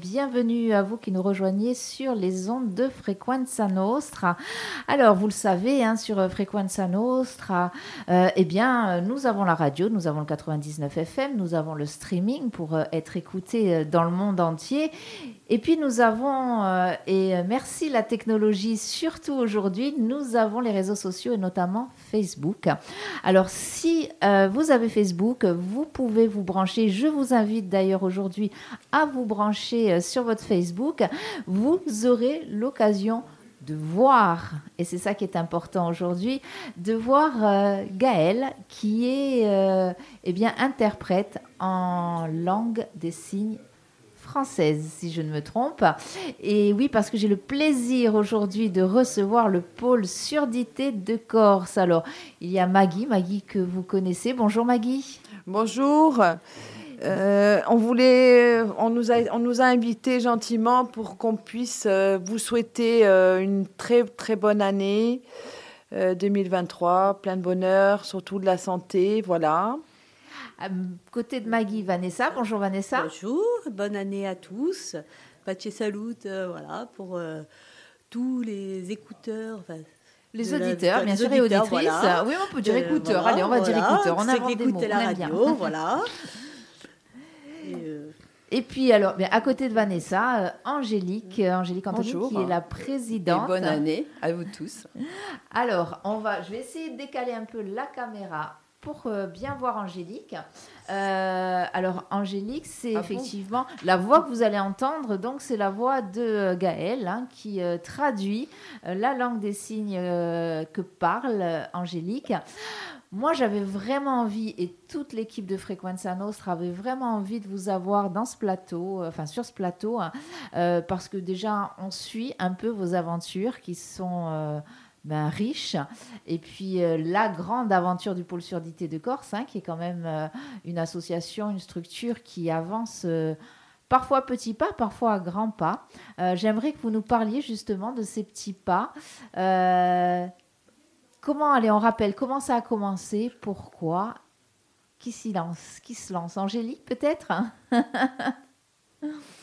Bienvenue à vous qui nous rejoignez sur les ondes de Frequenza Nostra. Alors, vous le savez, hein, sur Frequenza Nostra, euh, eh bien, nous avons la radio, nous avons le 99 FM, nous avons le streaming pour euh, être écouté euh, dans le monde entier. Et puis, nous avons, euh, et merci la technologie, surtout aujourd'hui, nous avons les réseaux sociaux et notamment Facebook. Alors, si euh, vous avez Facebook, vous pouvez vous brancher. Je vous invite d'ailleurs aujourd'hui à vous brancher euh, sur votre Facebook. Vous aurez l'occasion de voir, et c'est ça qui est important aujourd'hui, de voir euh, Gaël qui est eh bien, interprète en langue des signes française, si je ne me trompe. Et oui, parce que j'ai le plaisir aujourd'hui de recevoir le pôle surdité de Corse. Alors, il y a Maggie, Maggie que vous connaissez. Bonjour Maggie. Bonjour. Euh, on voulait, on nous a, on nous a invités gentiment pour qu'on puisse euh, vous souhaiter euh, une très très bonne année euh, 2023, plein de bonheur, surtout de la santé, voilà. À côté de Maggie, Vanessa. Bonjour Vanessa. Bonjour, bonne année à tous. Pace salut, euh, voilà, pour euh, tous les écouteurs. enfin, Les la- auditeurs, de- bien les sûr, et auditeurs, auditrices. voilà. Oui, on peut dire Euh, écouteurs. voilà, Allez, on va dire écouteurs. On écoutent On la bien. radio, voilà. Et, euh, Et puis, alors, bien, à côté de Vanessa, euh, Angélique, euh, Angélique Anthony, Bonjour. qui est la Et présidente. bonne année à vous tous. Alors, on va, je vais essayer de décaler un peu la caméra pour euh, bien voir Angélique. Euh, alors, Angélique, c'est Ah bon effectivement la voix que vous allez entendre. Donc, c'est la voix de euh, Gaël hein, qui euh, traduit euh, la langue des signes que parle Angélique. Moi, j'avais vraiment envie, et toute l'équipe de Frequenza Nostra avait vraiment envie de vous avoir dans ce plateau, enfin sur ce plateau, hein, parce que déjà, on suit un peu vos aventures qui sont ben, riches. Et puis, euh, la grande aventure du pôle surdité de Corse, hein, qui est quand même euh, une association, une structure qui avance. euh, Parfois à petits pas, parfois à grands pas. J'aimerais que vous nous parliez justement de ces petits pas. Comment, allez, on rappelle, comment ça a commencé Pourquoi Qui s'y lance Qui se lance? Angélique, peut-être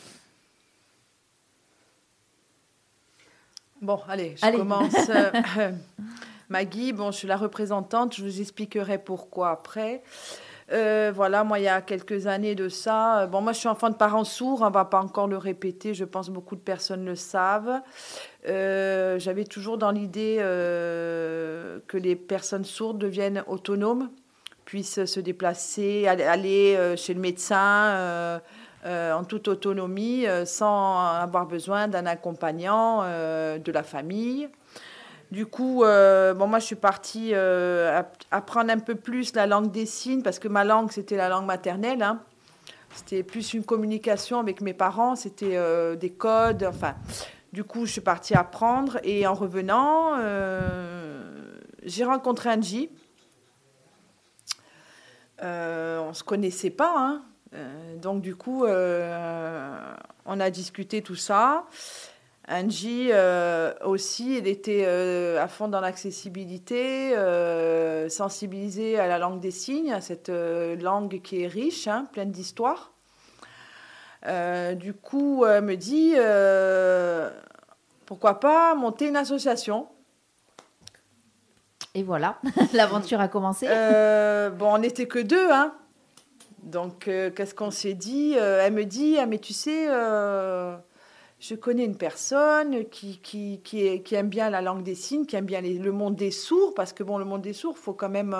Bon, allez, je Allez. commence. Euh, Maggie, bon, je suis la représentante, je vous expliquerai pourquoi après. Euh, voilà, moi, il y a quelques années de ça, euh, bon, moi, je suis enfant de parents sourds, on va pas encore le répéter, je pense beaucoup de personnes le savent. Euh, J'avais toujours dans l'idée que les personnes sourdes deviennent autonomes, puissent se déplacer, aller, aller, chez le médecin. Euh, en toute autonomie, euh, sans avoir besoin d'un accompagnant euh, de la famille. Du coup, bon, moi, je suis partie app- apprendre un peu plus la langue des signes, parce que ma langue, c'était la langue maternelle. hein. C'était plus une communication avec mes parents, c'était des codes, enfin. Du coup, je suis partie apprendre, et en revenant, j'ai rencontré Angie. Euh, on ne se connaissait pas, hein. Euh, donc du coup, euh, on a discuté tout ça. Angie euh, aussi, elle était euh, à fond dans l'accessibilité, euh, sensibilisée à la langue des signes, à cette langue qui est riche, hein, pleine d'histoire. Du coup, elle me dit, pourquoi pas monter une association Et voilà, l'aventure a commencé. Bon, on n'était que deux, hein. Donc, euh, qu'est-ce qu'on s'est dit Euh, Elle me dit, ah, mais tu sais, euh, je connais une personne qui, aime bien la langue des signes, qui aime bien le monde des sourds, parce que, bon, le monde des sourds, il faut quand même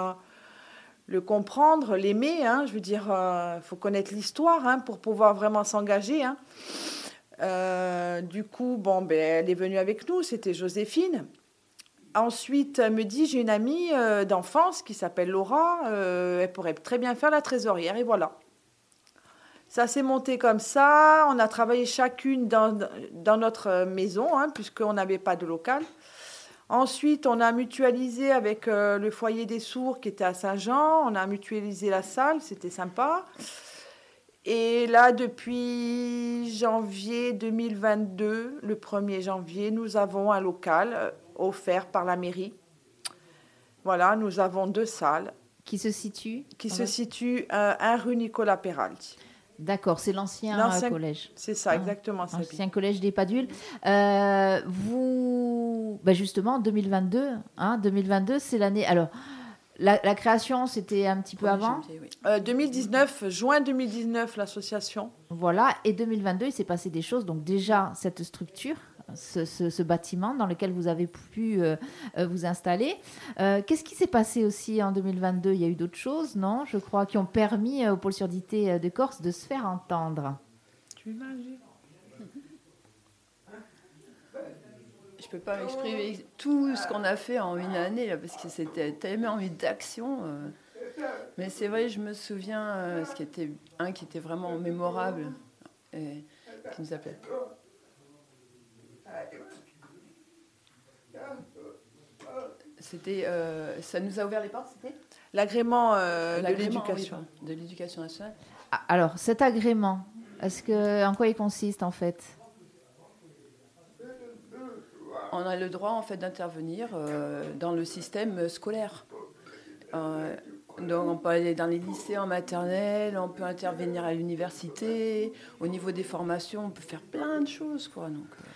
le comprendre, l'aimer, hein. Je veux dire, il faut connaître l'histoire hein, pour pouvoir vraiment s'engager, hein. Du coup, bon, ben, elle est venue avec nous, c'était Joséphine. Ensuite, elle me dit, j'ai une amie euh, d'enfance qui s'appelle Laura, euh, elle pourrait très bien faire la trésorière, et voilà. Ça s'est monté comme ça, on a travaillé chacune dans, dans notre euh, maison, hein, puisqu'on n'avait pas de local. Ensuite, on a mutualisé avec euh, le foyer des sourds qui était à Saint-Jean, on a mutualisé la salle, c'était sympa. Et là, depuis janvier 2022, le 1er janvier, nous avons un local euh, offert par la mairie. Voilà, nous avons deux salles Qui se situe qui se situent euh, un rue Nicolas Peralti. D'accord, c'est l'ancien L'ancien- collège. C'est ça, Ah, exactement. Sabine. Ancien collège des Padules. Euh, vous, bah justement, 2022, hein, 2022, c'est l'année. Alors, la, la création, c'était un petit peu avant, janvier, oui. Euh, 2019, juin 2019, l'association. voilà. Et 2022, il s'est passé des choses. Donc déjà, cette structure, ce, ce- ce bâtiment dans lequel vous avez pu euh, euh, vous installer. Euh, Qu'est-ce qui s'est passé aussi en 2022 Il y a eu d'autres choses, non? Je crois, qui ont permis au pôle surdité de Corse de se faire entendre. Tu imagines? Je peux pas m'exprimer tout ce qu'on a fait en une année, là, parce que c'était tellement eu d'action. euh. Mais c'est vrai, je me souviens, ce qui était un qui était vraiment mémorable, et qui nous appelait. C'était, euh, ça nous a ouvert les portes, c'était L'agrément euh, de oui, l'éducation. pardon, de l'éducation nationale. Ah, Alors, cet agrément, est-ce que, en quoi il consiste en fait? On a le droit en fait d'intervenir euh, dans le système scolaire. Euh, donc on peut aller dans les lycées en maternelle, on peut intervenir à l'université, au niveau des formations, on peut faire plein de choses quoi. Donc, euh,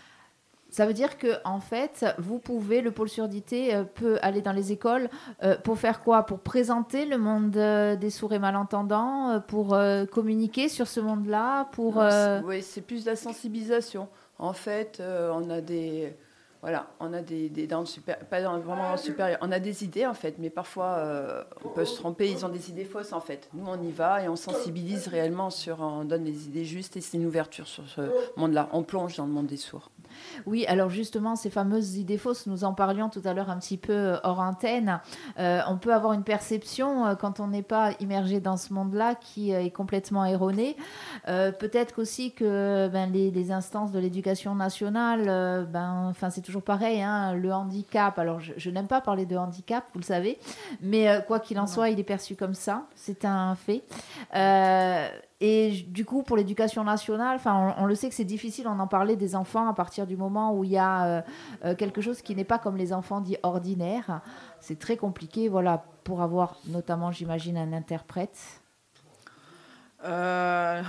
Ça veut dire que en fait, vous pouvez, le pôle surdité euh, peut aller dans les écoles euh, pour faire quoi? Pour présenter le monde euh, des sourds et malentendants, pour communiquer sur ce monde-là, pour oui, c'est plus de la sensibilisation. En fait, on a des voilà, on a des, des dans le super, pas dans, vraiment dans le supérieur. On a des idées en fait, mais parfois euh, on peut se tromper. Ils ont des idées fausses en fait. Nous, on y va et on sensibilise réellement sur, on donne les idées justes et c'est une ouverture sur ce monde-là. On plonge dans le monde des sourds. Oui, alors justement, ces fameuses idées fausses, nous en parlions tout à l'heure un petit peu euh, hors antenne. Euh, on peut avoir une perception, quand on n'est pas immergé dans ce monde-là, qui est complètement erronée. Euh, Peut-être aussi que ben, les, les instances de l'éducation nationale, ben, enfin, c'est toujours pareil, hein, le handicap. Alors, je, je n'aime pas parler de handicap, vous le savez, mais euh, quoi qu'il en soit, il est perçu comme ça. C'est un fait. Euh, et du coup, pour l'éducation nationale, enfin, on, on le sait que c'est difficile d'en parler des enfants à partir du moment où il y a euh, quelque chose qui n'est pas comme les enfants dits ordinaires. C'est très compliqué, voilà, pour avoir notamment, j'imagine, un interprète. Euh,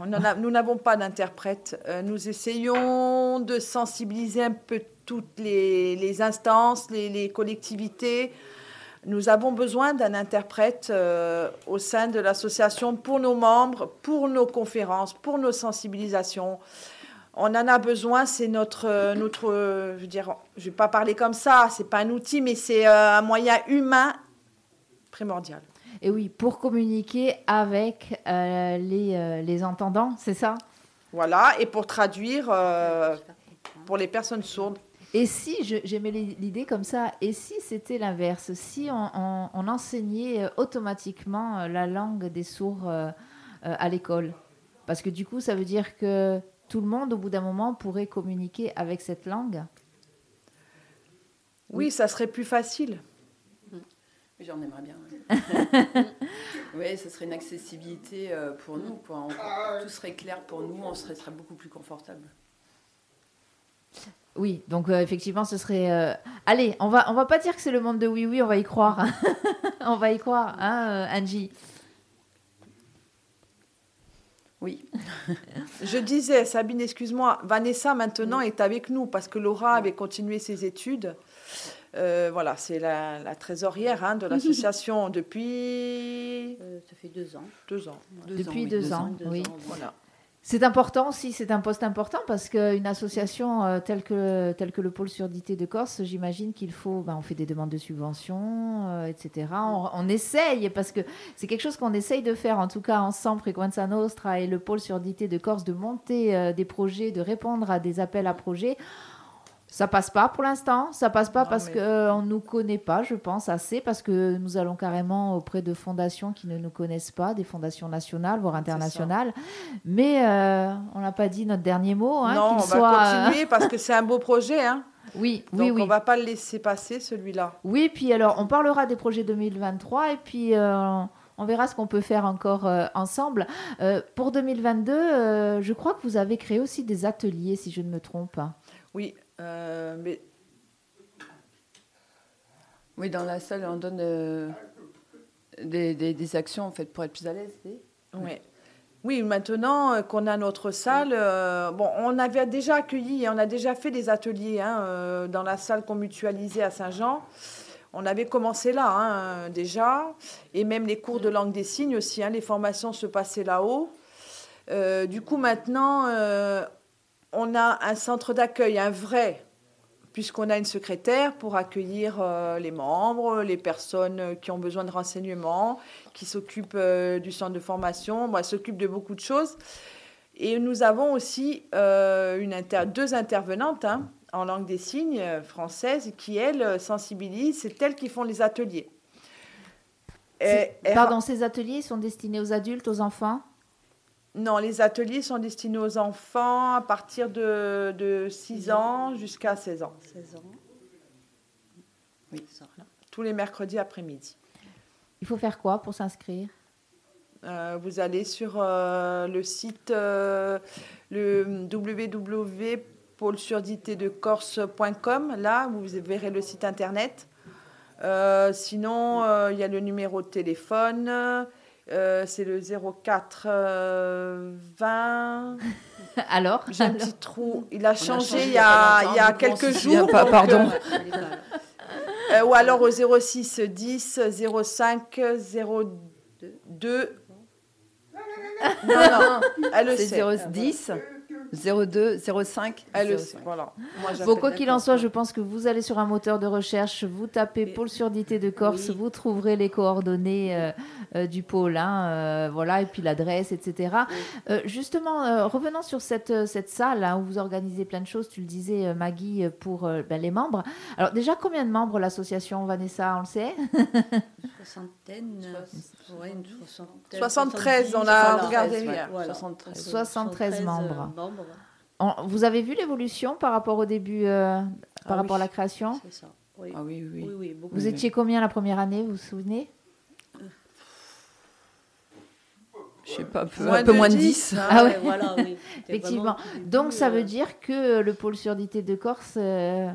on en a- nous n'avons pas d'interprète. Nous essayons de sensibiliser un peu toutes les, les instances, les, les collectivités. Nous avons besoin d'un interprète euh, au sein de l'association pour nos membres, pour nos conférences, pour nos sensibilisations. On en a besoin, c'est notre, euh, notre, euh, je veux dire, je vais pas parler comme ça, c'est pas un outil, mais c'est un moyen humain primordial. Et oui, pour communiquer avec euh, les, euh, les entendants, c'est ça? Voilà, et pour traduire euh, pour les personnes sourdes. Et si, je- j'aimais l'i- l'idée comme ça, et si c'était l'inverse Si on, on- on enseignait euh, automatiquement euh, la langue des sourds euh, à l'école? Parce que du coup, ça veut dire que tout le monde, au bout d'un moment, pourrait communiquer avec cette langue? Oui, ça serait plus facile. Oui, J'en aimerais bien. oui, ce serait une accessibilité pour nous. Quoi. On- tout serait clair pour nous, on serait, serait beaucoup plus confortable. Oui, donc euh, effectivement, ce serait. euh, Allez, on va, on va pas dire que c'est le monde de oui, oui, on va y croire. on va y croire, hein, euh, Angie Oui, Je disais, Sabine, excuse-moi, Vanessa maintenant est avec nous parce que Laura avait continué ses études. Euh, voilà, c'est la, la trésorière hein, de l'association depuis Euh, ça fait deux ans. deux ans. deux Depuis oui, deux ans, oui. Voilà. C'est important aussi, c'est un poste important parce qu'une association euh, telle, que, telle que le pôle surdité de Corse, j'imagine qu'il faut, ben, on fait des demandes de subventions, euh, etc. On, on essaye, parce que c'est quelque chose qu'on essaye de faire, en tout cas ensemble, Frequenza Nostra et le pôle surdité de Corse, de monter euh, des projets, de répondre à des appels à projets. Ça passe pas pour l'instant, ça passe pas Non, parce mais- qu'on ne nous connaît pas, je pense, assez, parce que nous allons carrément auprès de fondations qui ne nous connaissent pas, des fondations nationales, voire internationales. Mais euh, on n'a pas dit notre dernier mot. Hein, non, on soit, va continuer parce que c'est un beau projet. Hein. euh, Oui, Donc oui, oui. on va pas le laisser passer celui-là. Oui, puis alors, on parlera des projets 2023 et puis euh, on verra ce qu'on peut faire encore euh, ensemble. Euh, pour 2022, euh, je crois que vous avez créé aussi des ateliers, si je ne me trompe. Oui, euh, mais Oui, dans la salle, on donne euh, des, des- des actions en fait pour être plus à l'aise. ouais. Oui, maintenant euh, qu'on a notre salle, euh, bon, on avait déjà accueilli, on a déjà fait des ateliers hein, dans la salle qu'on mutualisait à Saint-Jean. On avait commencé là hein, déjà, et même les cours de langue des signes aussi, hein, les formations se passaient là-haut. Euh, du coup, maintenant, euh, on a un centre d'accueil, un vrai, puisqu'on a une secrétaire pour accueillir euh, les membres, les personnes qui ont besoin de renseignements, qui s'occupent euh, du centre de formation, bon, elle s'occupe de beaucoup de choses. Et nous avons aussi euh, une inter- deux intervenantes hein, en langue des signes euh, française qui, elles, sensibilisent. C'est elles qui font les ateliers. Et- et- Pardon, ces ateliers sont destinés aux adultes, aux enfants? Non, les ateliers sont destinés aux enfants à partir de, de 6 ans jusqu'à 16 ans, 16 ans. Oui. Tous les mercredis après-midi. Il faut faire quoi pour s'inscrire? Euh, vous allez sur euh, le site euh, le www.pôlesurditédecorse.com. Là, vous verrez le site internet. Euh, sinon, euh, il y a le numéro de téléphone. Euh, c'est le 04 euh, 20. Alors, J'ai un petit trou. Il a changé, changé il y a il y a on quelques jours. pas, donc, pardon. euh. Euh, ou alors au 06 10 05 02. Non, non, elle le C'est sait. 010 02 05 Elle le 05. sait, voilà. Moi, Bon, quoi qu'il en soit, je pense que vous allez sur un moteur de recherche, vous tapez pôle surdité de Corse, Oui. vous trouverez les coordonnées euh, euh, du pôle, hein, euh, voilà, et puis l'adresse, etc. Euh, justement, euh, revenons sur cette, cette salle hein, où vous organisez plein de choses, tu le disais, euh, Maggie, pour euh, ben, les membres. Alors, déjà, combien de membres l'association, Vanessa, on le sait? Soixantaine. ouais, une soixantaine. 73, on a regardé ouais. hier. Voilà. 73. 73 euh, membres. membres. On- Vous avez vu l'évolution par rapport au début, euh, par Ah rapport à la création? C'est ça. Oui. Ah oui, oui. oui, oui, beaucoup. Vous étiez combien la première année, vous vous souvenez? Je sais pas, peu- Moins un peu de moins de 10, 10. hein. Ah ouais. voilà, oui. Effectivement. Donc ça euh, veut dire que le pôle surdité de Corse, euh,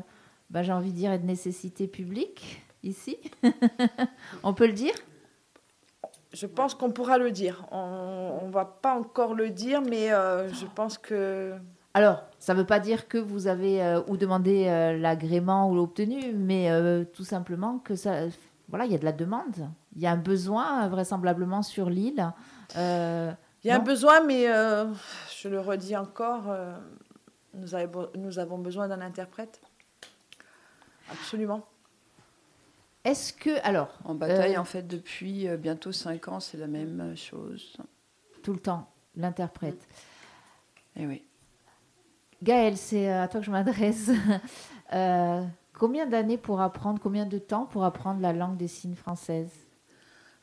bah, j'ai envie de dire, est de nécessité publique ici. On peut le dire? Je pense qu'on pourra le dire. On ne va pas encore le dire, mais euh, je pense que. Alors, ça ne veut pas dire que vous avez euh, ou demandé euh, l'agrément ou l'obtenu, mais euh, tout simplement que ça, voilà, il y a de la demande, il y a un besoin vraisemblablement sur l'île. Euh, Il y a un besoin, mais euh, je le redis encore, euh, nous, avons, nous avons besoin d'un interprète. Absolument. Est-ce que, alors, En bataille, Euh, en fait, depuis bientôt 5 ans, c'est la même chose. tout le temps, l'interprète. Et oui. Gaël, c'est à toi que je m'adresse. Euh, combien d'années pour apprendre, combien de temps pour apprendre la langue des signes française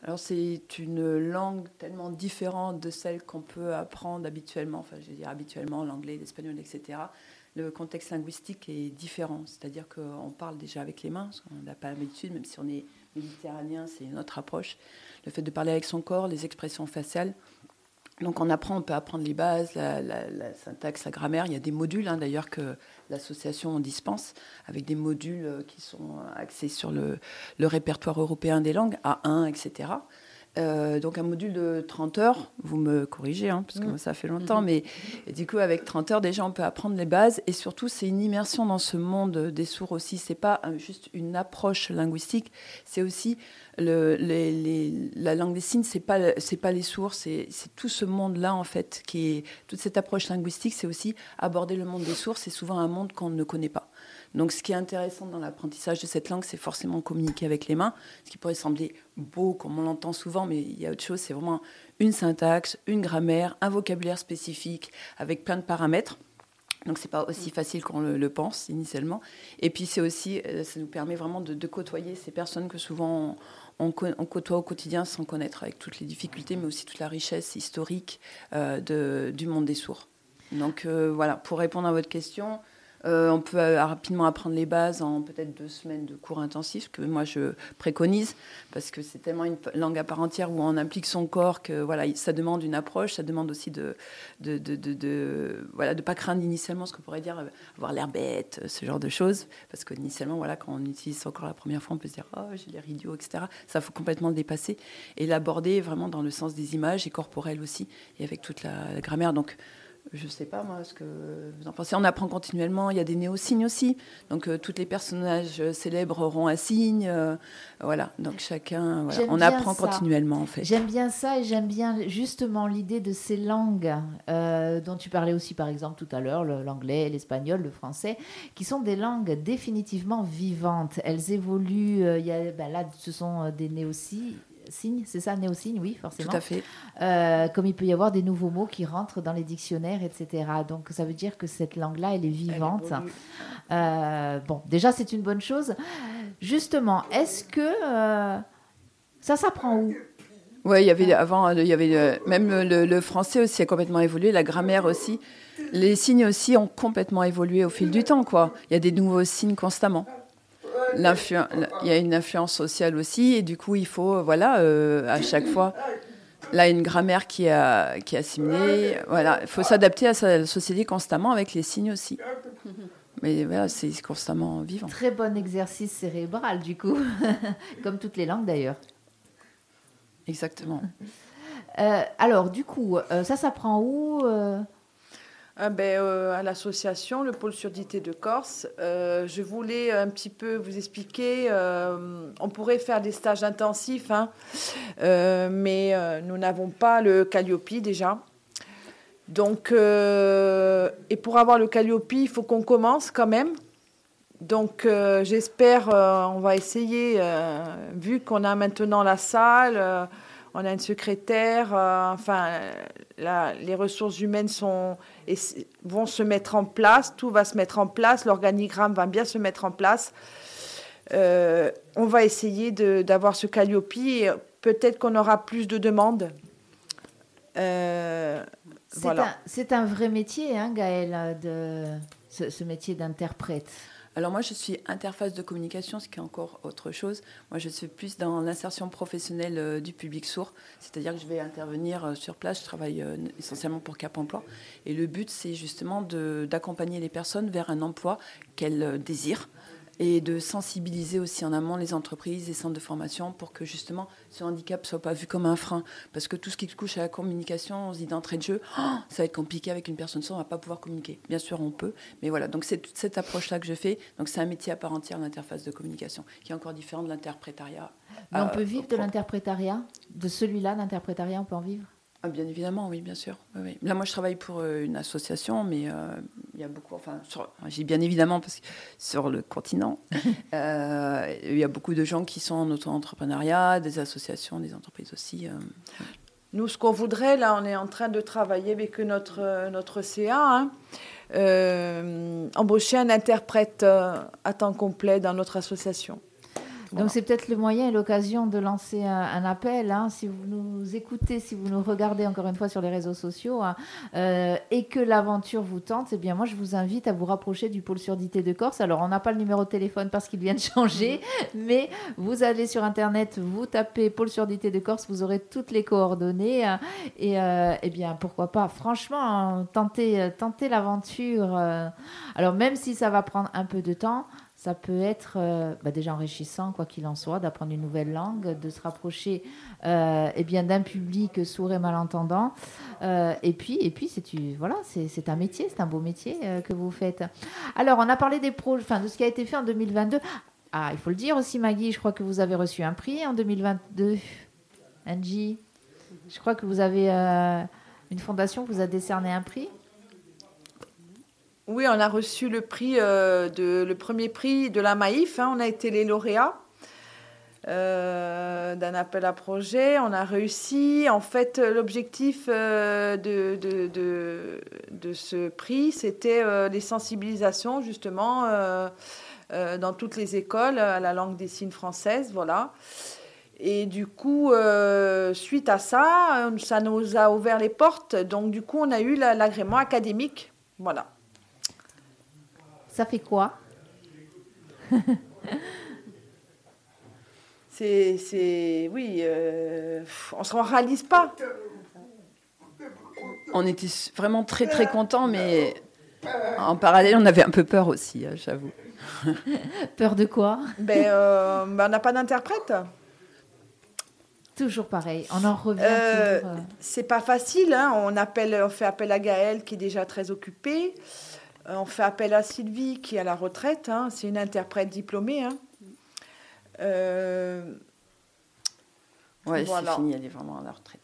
Alors, c'est une langue tellement différente de celle qu'on peut apprendre habituellement, enfin, je veux dire habituellement, l'anglais, l'espagnol, etc. Le contexte linguistique est différent, c'est-à-dire qu'on parle déjà avec les mains, qu'on n'a pas l'habitude, même si on est méditerranéen, c'est une autre approche. Le fait de parler avec son corps, les expressions faciales. Donc on apprend, on peut apprendre les bases, la, syntaxe, la grammaire. Il y a des modules hein, d'ailleurs que l'association en dispense, avec des modules euh, qui sont axés sur le répertoire européen des langues, A1, etc. Euh, donc un module de 30 heures, vous me corrigez, hein, parce que Mm. moi ça fait longtemps, mais et du coup avec 30 heures déjà on peut apprendre les bases et surtout c'est une immersion dans ce monde des sourds aussi. C'est pas euh, juste une approche linguistique, c'est aussi le, les- les- la langue des signes, c'est pas c'est pas les sourds, c'est c'est tout ce monde là en fait qui est toute cette approche linguistique, c'est aussi aborder le monde des sourds. C'est souvent un monde qu'on ne connaît pas. Donc, ce qui est intéressant dans l'apprentissage de cette langue, c'est forcément communiquer avec les mains, ce qui pourrait sembler beau, comme on l'entend souvent, mais il y a autre chose. C'est vraiment une syntaxe, une grammaire, un vocabulaire spécifique avec plein de paramètres. Donc, c'est pas aussi facile qu'on le, pense initialement. Et puis, c'est aussi, euh, ça nous permet vraiment de, côtoyer ces personnes que souvent on, côtoie au quotidien sans connaître, avec toutes les difficultés, mais aussi toute la richesse historique euh, du monde des sourds. Donc, euh, voilà, pour répondre à votre question, Euh, on peut euh, rapidement apprendre les bases en peut-être deux semaines de cours intensifs, que moi je préconise, parce que c'est tellement une langue à part entière où on implique son corps que voilà, ça demande une approche, ça demande aussi de de, de, voilà, de pas craindre initialement ce qu'on pourrait dire avoir l'air bête, ce genre de choses, parce que initialement, voilà, quand on utilise encore la première fois, on peut se dire oh j'ai l'air idiot, etc. Ça faut complètement le dépasser et l'aborder vraiment dans le sens des images et corporelles aussi, et avec toute la, la grammaire. Donc je ne sais pas, moi, ce que vous en pensez. On apprend continuellement. Il y a des néo-signes aussi. Donc, euh, tous les personnages célèbres auront un signe. Euh, voilà. Donc, chacun. On apprend continuellement, en fait. J'aime bien ça et j'aime bien justement l'idée de ces langues euh, dont tu parlais aussi, par exemple, tout à l'heure l'anglais, l'espagnol, le français, qui sont des langues définitivement vivantes. Elles évoluent. Il y a, ben là, ce sont des néo-signes signe, c'est ça, néo-signe, oui, forcément. Tout à fait. Euh, comme il peut y avoir des nouveaux mots qui rentrent dans les dictionnaires, etc. Donc ça veut dire que cette langue-là, elle est vivante. Euh, bon, déjà, c'est une bonne chose. Justement, est-ce que euh, ça s'apprend où? Oui, il y avait avant, il y avait même le, français aussi a complètement évolué, la grammaire aussi. Les signes aussi ont complètement évolué au fil du temps, quoi. Il y a des nouveaux signes constamment il y a une influence sociale aussi, et du coup, il faut, voilà, euh, à chaque fois, là, une grammaire qui, a, qui est assimilée. Voilà, il faut s'adapter à sa société constamment avec les signes aussi. Mais voilà, c'est constamment vivant. Très bon exercice cérébral, du coup, comme toutes les langues d'ailleurs. Exactement. Euh, alors, du coup, euh, ça s'apprend où ah ben, euh, à l'association, le pôle surdité de Corse. Euh, je voulais un petit peu vous expliquer, euh, on pourrait faire des stages intensifs, hein, mais nous n'avons pas le Calliope déjà. Donc, et pour avoir le Calliope, il faut qu'on commence quand même. Donc, j'espère, on va essayer, vu qu'on a maintenant la salle on a une secrétaire, enfin, les ressources humaines sont, et vont se mettre en place, tout va se mettre en place, l'organigramme va bien se mettre en place. Euh, on va essayer d'avoir ce Calliope et peut-être qu'on aura plus de demandes. Euh, c'est un, vrai métier, hein, Gaëlle, de, ce métier d'interprète. Alors moi, je suis interface de communication, ce qui est encore autre chose. Moi, je suis plus dans l'insertion professionnelle euh, du public sourd, c'est-à-dire que je vais intervenir euh, sur place. Je travaille euh, essentiellement pour Cap Emploi. Et le but, c'est justement d'accompagner les personnes vers un emploi qu'elles désirent et de sensibiliser aussi en amont les entreprises et centres de formation pour que justement ce handicap ne soit pas vu comme un frein. Parce que tout ce qui touche à la communication, on se dit d'entrée de jeu, oh, ça va être compliqué avec une personne sans, on ne va pas pouvoir communiquer. Bien sûr, on peut, mais voilà. Donc c'est toute cette approche-là que je fais. Donc c'est un métier à part entière, l'interface de communication, qui est encore différent de l'interprétariat. Mais on peut vivre de l'interprétariat De celui-là, l'interprétariat, on peut en vivre? Ah, bien évidemment, oui, bien sûr. Là, moi, je travaille pour euh, une association, mais euh, il y a beaucoup, enfin, j'ai bien évidemment parce que sur le continent, euh, il y a beaucoup de gens qui sont en auto-entrepreneuriat, des associations, des entreprises aussi. Nous, ce qu'on voudrait, là, on est en train de travailler avec notre, notre CA, hein, embaucher un interprète à temps complet dans notre association. Donc c'est peut-être le moyen et l'occasion de lancer un, appel. Hein, si vous nous écoutez, si vous nous regardez encore une fois sur les réseaux sociaux hein, euh, et que l'aventure vous tente, eh bien moi je vous invite à vous rapprocher du pôle surdité de Corse. Alors on n'a pas le numéro de téléphone parce qu'il vient de changer, mais vous allez sur internet, vous tapez pôle surdité de Corse, vous aurez toutes les coordonnées hein, et euh, eh bien pourquoi pas. Franchement, tentez, tentez l'aventure. Euh. alors même si ça va prendre un peu de temps ça peut être euh, bah, déjà enrichissant, quoi qu'il en soit, d'apprendre une nouvelle langue, de se rapprocher euh, eh bien d'un public sourd et malentendant. Euh, et puis, et puis c'est voilà, un métier, c'est un beau métier que vous faites. Alors, on a parlé des projets, enfin de ce qui a été fait en 2022. Ah, il faut le dire aussi, Maggie. Je crois que vous avez reçu un prix en 2022. Angie, je crois que vous avez une fondation vous a décerné un prix. Oui, on a reçu le prix euh, de le premier prix de la Maïf. Hein. on a été les lauréats euh, d'un appel à projet. On a réussi. En fait, l'objectif euh, de, de, ce prix, c'était les sensibilisations justement dans toutes les écoles à la langue des signes française. Voilà. Et du coup, suite à ça, ça nous a ouvert les portes. Donc, du coup, on a eu l'agrément académique. Voilà. Ça fait quoi? C'est, c'est, oui, euh, on se réalise pas. On était vraiment très très contents, mais en parallèle, on avait un peu peur aussi, hein, j'avoue. Peur de quoi? Ben, euh, ben, on n'a pas d'interprète. Toujours pareil, on en revient Euh, toujours. euh, C'est pas facile. hein. On appelle, on fait appel à Gaëlle qui est déjà très occupée. Euh, On fait appel à Sylvie qui est à la retraite. hein. C'est une interprète diplômée. hein. Euh, Ouais, Voilà. c'est fini, elle est vraiment à la retraite.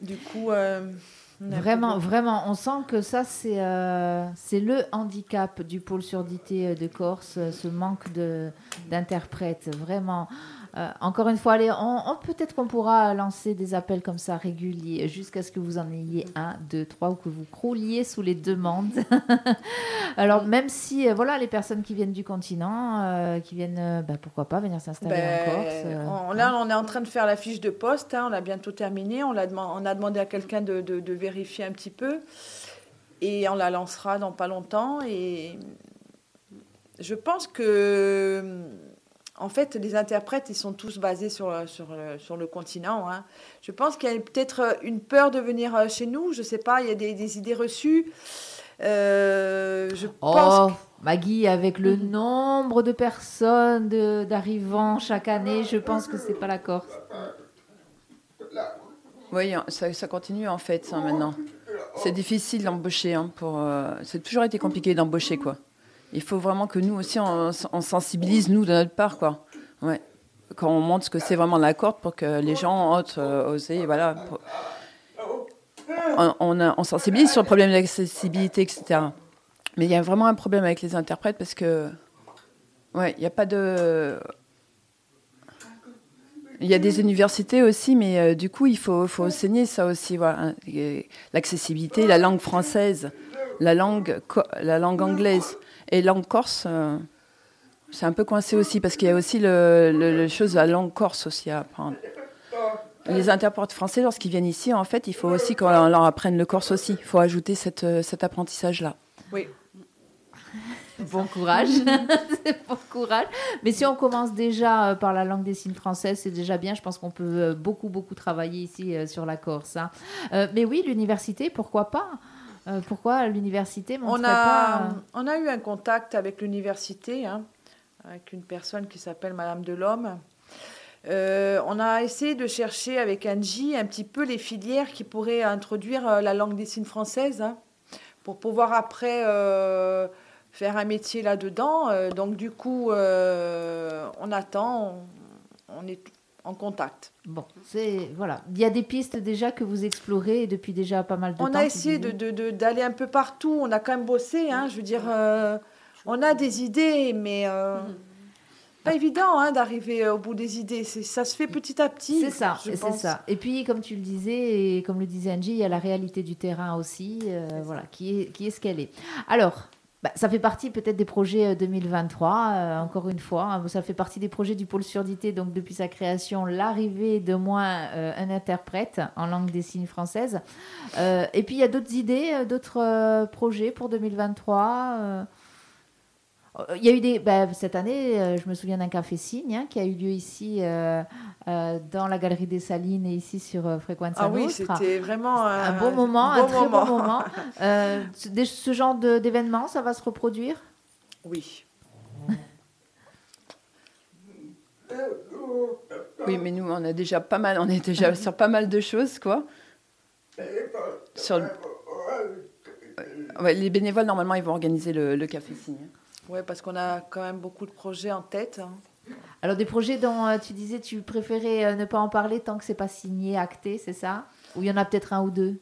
du coup, euh, Vraiment, vraiment, on sent que ça, c'est euh, c'est le handicap du pôle surdité de Corse, ce manque de- d'interprètes. Vraiment. Euh, encore une fois, allez, on, on- peut-être qu'on pourra lancer des appels comme ça réguliers jusqu'à ce que vous en ayez un, deux, trois ou que vous crouliez sous les demandes. Alors, même si, euh, voilà, les personnes qui viennent du continent, euh, qui viennent, bah, pourquoi pas, venir s'installer Ben, en Corse. euh, on, là, on est en train de faire la fiche de poste. hein, on a bientôt terminé. On, l'a deman- on a demandé à quelqu'un de, de- de vérifier un petit peu. Et on la lancera dans pas longtemps. Et je pense que, en fait, les interprètes, ils sont tous basés sur, le- sur, le- sur le continent. hein. Je pense qu'il y a peut-être une peur de venir euh, chez nous. Je sais pas, il y a des, des idées reçues. Euh, je pense Oh, Maggie, avec le nombre de personnes d'arrivants chaque année, je pense que c'est pas la Corse. Oui, ça, ça continue en fait hein, maintenant. C'est difficile d'embaucher. Hein, pour, euh, c'est toujours été compliqué d'embaucher quoi. Il faut vraiment que nous aussi on, sensibilise nous de notre part quoi. Ouais. Quand on montre ce que c'est vraiment la corde pour que les gens osent, euh, oser, voilà. On, sensibilise sur le problème d'accessibilité, etc. Mais il y a vraiment un problème avec les interprètes parce que, ouais, il n'y a pas de. Il y a des universités aussi, mais euh, du coup, il faut, faut enseigner ça aussi. Hein. L'accessibilité, la langue française, la langue, la langue anglaise et langue corse, euh, c'est un peu coincé aussi parce qu'il y a aussi le, le, le chose de la langue corse aussi à apprendre. Les interprètes français, lorsqu'ils viennent ici, en fait, il faut aussi qu'on leur apprenne le corse aussi. Il faut ajouter cette, euh, cet apprentissage-là. oui. Bon courage. Bon courage. Mais si on commence déjà euh, par la langue des signes française, c'est déjà bien. Je pense qu'on peut beaucoup, beaucoup travailler ici sur la Corse. hein. Euh, mais oui, l'université, pourquoi pas? Euh, Pourquoi l'université On montrerait a, pas euh, on a eu un contact avec l'université, hein, avec une personne qui s'appelle Madame Delhomme. Euh, on a essayé de chercher avec Angie un petit peu les filières qui pourraient introduire la langue des signes française hein, pour pouvoir après euh, faire un métier là-dedans. Donc du coup, on attend, on, on est en contact. Bon, c'est voilà. Il y a des pistes déjà que vous explorez depuis déjà pas mal de temps. On a essayé de- disais. de- de- d'aller un peu partout. On a quand même bossé. Hein, je veux dire, euh, on a des idées, mais euh, pas évident hein, d'arriver au bout des idées. C'est- Ça se fait petit à petit. C'est ça, c'est ça. Et puis, comme tu le disais, et comme le disait Angie, il y a la réalité du terrain aussi, euh, voilà, qui est, qui est ce qu'elle est. Alors, bah, ça fait partie peut-être des projets euh, 2023, euh, encore une fois. hein, ça fait partie des projets du pôle surdité, donc depuis sa création, l'arrivée de moins euh, un interprète en langue des signes française. Euh, et puis, il y a d'autres idées, euh, d'autres euh, projets pour 2023. Euh, il y a eu des. bah, cette année, euh, je me souviens d'un café signe hein, qui a eu lieu ici euh, euh, dans la Galerie des Salines et ici sur euh, Frequenza Ah oui, c'était vraiment un bon moment, un bon très bon moment. Euh, ce, ce genre de- d'événement, ça va se reproduire? Oui. Oui, mais nous, on a déjà pas mal, on est déjà sur pas mal de choses, quoi. Sur le- Ouais, les bénévoles, normalement, ils vont organiser le, le café signe. Ouais, parce qu'on a quand même beaucoup de projets en tête. hein. Alors, des projets dont euh, tu disais tu préférais euh, ne pas en parler tant que c'est pas signé, acté, c'est ça? Ou il y en a peut-être un ou deux?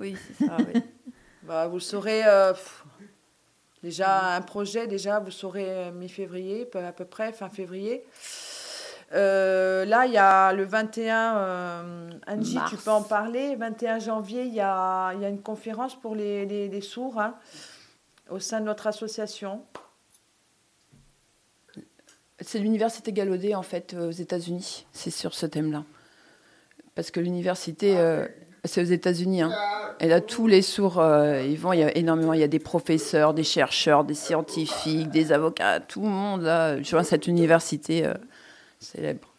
Oui, c'est ça. oui. Bah, vous le saurez. euh, pff, déjà, un projet, déjà, vous le saurez mi-février, à peu près, fin février. Euh, là, il y a le 21, euh, Angie, Mars. tu peux en parler? 21 janvier, il y a, y a une conférence pour les, les- les sourds hein, au sein de notre association. C'est l'université Gallaudet, en fait, euh, aux États-Unis. C'est sur ce thème-là. Parce que l'université, euh, C'est aux États-Unis. Hein. Et là, tous les sourds, euh, ils vont. Il y a énormément. Il y a des professeurs, des chercheurs, des scientifiques, des avocats, tout le monde là. Je vois cette université euh, célèbre.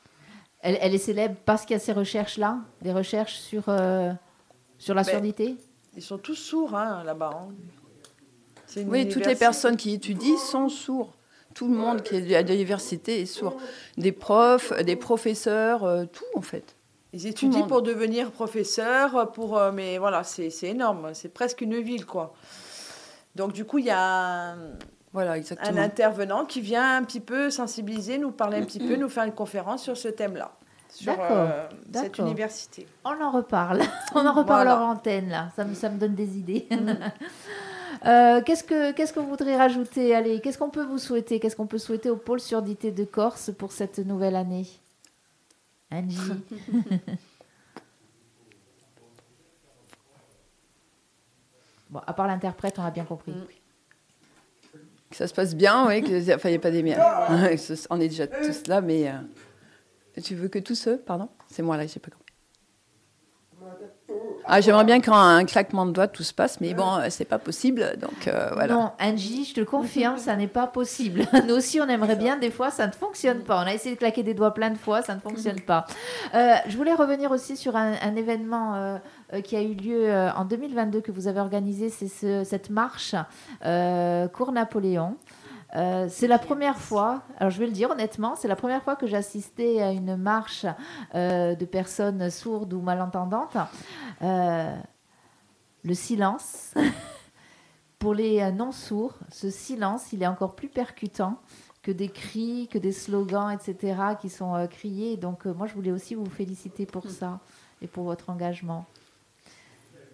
Elle, elle, est célèbre parce qu'il y a ces recherches-là, des recherches sur, sur la ben, surdité? Ils sont tous sourds hein, là-bas. Hein. Oui, toutes les personnes qui étudient sont sourds. Tout le monde qui est à l'université est sourd. Des profs, des professeurs, tout en fait. Ils étudient pour devenir professeurs, pour, euh, mais voilà, c'est énorme. C'est presque une ville, quoi. Donc, du coup, il y a un, voilà, un intervenant qui vient un petit peu sensibiliser, nous parler un petit peu, nous faire une conférence sur ce thème-là, sur euh, cette université. On en reparle. On en reparle en antenne, là. Ça me, ça me donne des idées. Mm. Euh, qu'est-ce, que, qu'est-ce que vous voudriez rajouter? Allez, qu'est-ce qu'on peut vous souhaiter? Qu'est-ce qu'on peut souhaiter au pôle surdité de Corse pour cette nouvelle année? Angie. bon, à part l'interprète, on a bien compris. Que ça se passe bien, oui. Que, enfin, il n'y a pas des miens. on est déjà tous là, mais. Euh, tu veux que tous ceux Pardon? C'est moi là, j'ai pas compris. Ah, j'aimerais bien qu'en un claquement de doigts tout se passe, mais bon, euh, c'est pas possible, donc euh, voilà. Non, Angie, je te confirme, ça n'est pas possible. Nous aussi, on aimerait bien, des fois, ça ne fonctionne pas. On a essayé de claquer des doigts plein de fois, ça ne fonctionne pas. Euh, je voulais revenir aussi sur un, événement qui a eu lieu en 2022 que vous avez organisé, c'est cette marche Cours Napoléon. Euh, c'est la première fois, alors je vais le dire honnêtement, c'est la première fois que j'assistais à une marche euh, de personnes sourdes ou malentendantes. Euh, le silence, pour les non-sourds, ce silence, il est encore plus percutant que des cris, que des slogans, etc., qui sont criés. Donc moi, je voulais aussi vous féliciter pour mm. ça et pour votre engagement.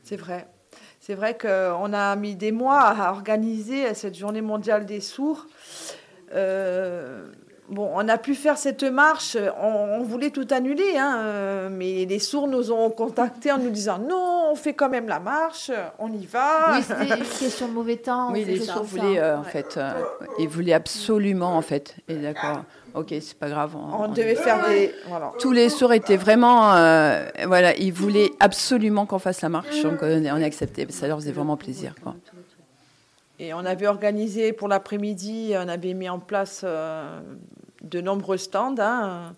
C'est vrai. C'est vrai qu'on a mis des mois à organiser cette journée mondiale des sourds. Euh, bon, on a pu faire cette marche, on, voulait tout annuler, hein, euh, mais les sourds nous ont contactés en nous disant non, on fait quand même la marche, on y va. Oui, c'était une question de mauvais temps. Oui, les sourds voulaient, euh, en fait, ils voulaient absolument, en fait, et d'accord ok, c'est pas grave. On, devait faire des. Tous les sourds étaient vraiment. Euh, voilà, ils voulaient absolument qu'on fasse la marche, donc on, a accepté. Ça leur faisait vraiment plaisir. Quoi. Et on avait organisé pour l'après-midi, on avait mis en place euh, de nombreux stands. Hein,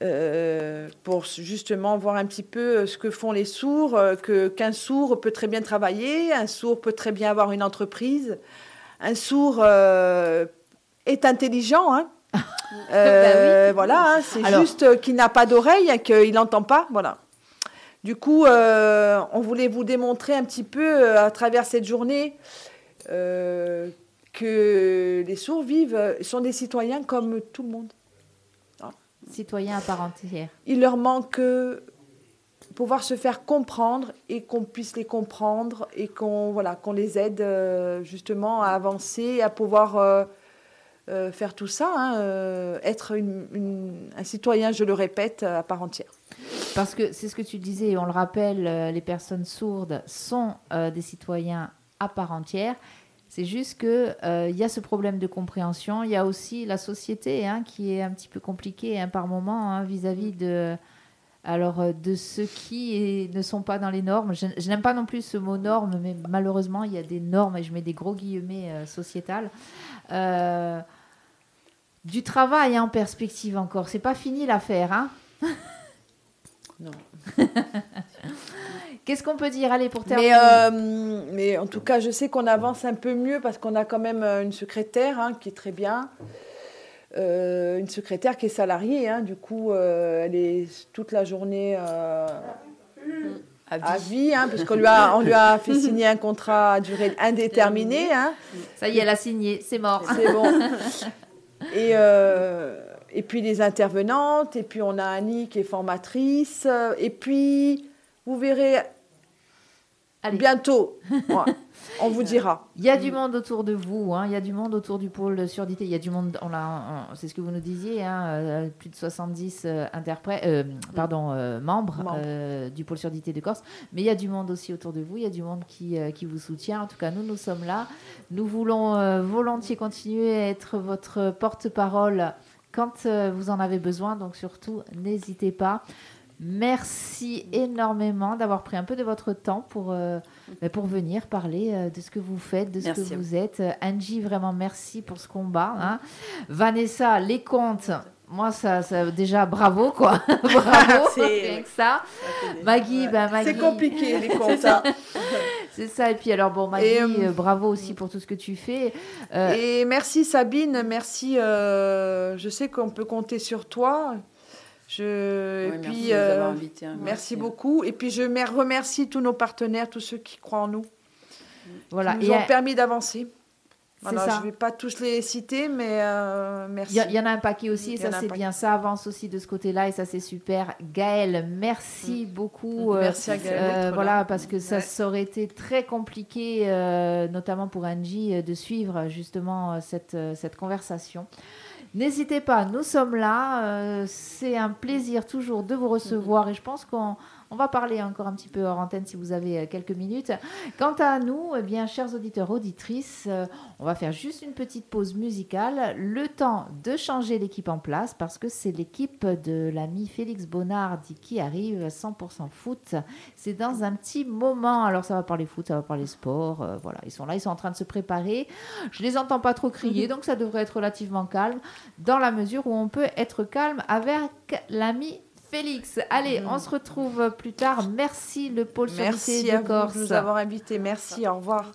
euh, pour justement voir un petit peu ce que font les sourds, que qu'un sourd peut très bien travailler, un sourd peut très bien avoir une entreprise, un sourd est intelligent, hein, euh, bah voilà, hein, c'est juste qu'il n'a pas d'oreille et qu'il n'entend pas. Voilà. Du coup, euh, on voulait vous démontrer un petit peu euh, à travers cette journée que les sourds vivent, sont des citoyens comme tout le monde. Citoyens à part entière. Il leur manque pouvoir se faire comprendre et qu'on puisse les comprendre et qu'on voilà, qu'on les aide justement à avancer, à pouvoir euh, faire tout ça, hein, euh, être un citoyen, je le répète, à part entière. Parce que c'est ce que tu disais, on le rappelle, euh, les personnes sourdes sont des citoyens à part entière. C'est juste qu'il il y a ce problème de compréhension. Il y a aussi la société hein, qui est un petit peu compliquée hein, par moment vis-à-vis de, alors, de ceux qui ne sont pas dans les normes. Je, n'aime pas non plus ce mot norme, mais malheureusement, il y a des normes, et je mets des gros guillemets sociétales. Euh, du travail en perspective encore. C'est pas fini l'affaire, hein? Non. Qu'est-ce qu'on peut dire? Allez, pour terminer. Mais, euh, mais, en tout cas, je sais qu'on avance un peu mieux parce qu'on a quand même euh, une secrétaire hein, qui est très bien. Une secrétaire qui est salariée, hein, du coup, elle est toute la journée à vie, hein, parce qu'on lui, a, on lui a fait signer un contrat à durée indéterminée. Hein. Ça y est, elle a signé, c'est mort. C'est bon. Et, euh, et puis les intervenantes, et puis on a Annie qui est formatrice, et puis vous verrez bientôt. On vous dira. Il y a du monde autour de vous, hein. il y a du monde autour du pôle surdité, il y a du monde, on c'est ce que vous nous disiez, hein, euh, plus de 70 euh, interprètes, euh, pardon, membres du pôle surdité de Corse, mais il y a du monde aussi autour de vous, il y a du monde qui, qui vous soutient. En tout cas, nous, nous sommes là. Nous voulons volontiers continuer à être votre porte-parole quand vous en avez besoin, donc surtout, n'hésitez pas. Merci énormément d'avoir pris un peu de votre temps pour, euh, bah, pour venir parler euh, de ce que vous faites, de ce Merci que vous êtes. Euh, Angie, vraiment merci pour ce combat. hein. Vanessa, les comptes. Moi, ça, ça déjà bravo quoi. bravo, C'est- rien que ça. Maggie, ben Maggie. C'est compliqué, les comptes. hein. C'est ça. Et puis alors bon, Maggie, Et, bravo aussi pour tout ce que tu fais. Euh, Et merci Sabine, merci. euh, je sais qu'on peut compter sur toi. Je, Ouais, et merci puis, euh, hein. merci beaucoup. Et puis je mer- remercie tous nos partenaires, tous ceux qui croient en nous, voilà. qui nous Et, ont permis d'avancer. Voilà, ça. je ne vais pas tous les citer, mais euh, merci. Il y, en a un paquet aussi, et ça c'est bien, ça avance aussi de ce côté-là et ça c'est super. Gaëlle, merci beaucoup. euh, Merci à Gaëlle euh, d'être voilà, là. parce que ça, Ouais. ça aurait été très compliqué, euh, notamment pour Angie, de suivre justement cette, cette conversation. N'hésitez pas, nous sommes là. euh, c'est un plaisir toujours de vous recevoir et je pense qu'on on va parler encore un petit peu hors antenne si vous avez euh, quelques minutes. Quant à nous, eh bien, chers auditeurs, auditrices, euh, on va faire juste une petite pause musicale, le temps de changer l'équipe en place parce que c'est l'équipe de l'ami Félix Bonnard qui arrive 100% foot. C'est dans un petit moment. Alors ça va parler foot, ça va parler sport. euh, voilà, ils sont là, ils sont en train de se préparer. Je les entends pas trop crier, donc ça devrait être relativement calme dans la mesure où on peut être calme avec l'ami Félix. Allez, on se retrouve plus tard. Merci le pôle Merci Sorité à de vous Corse. de nous avoir invités. Merci, au revoir.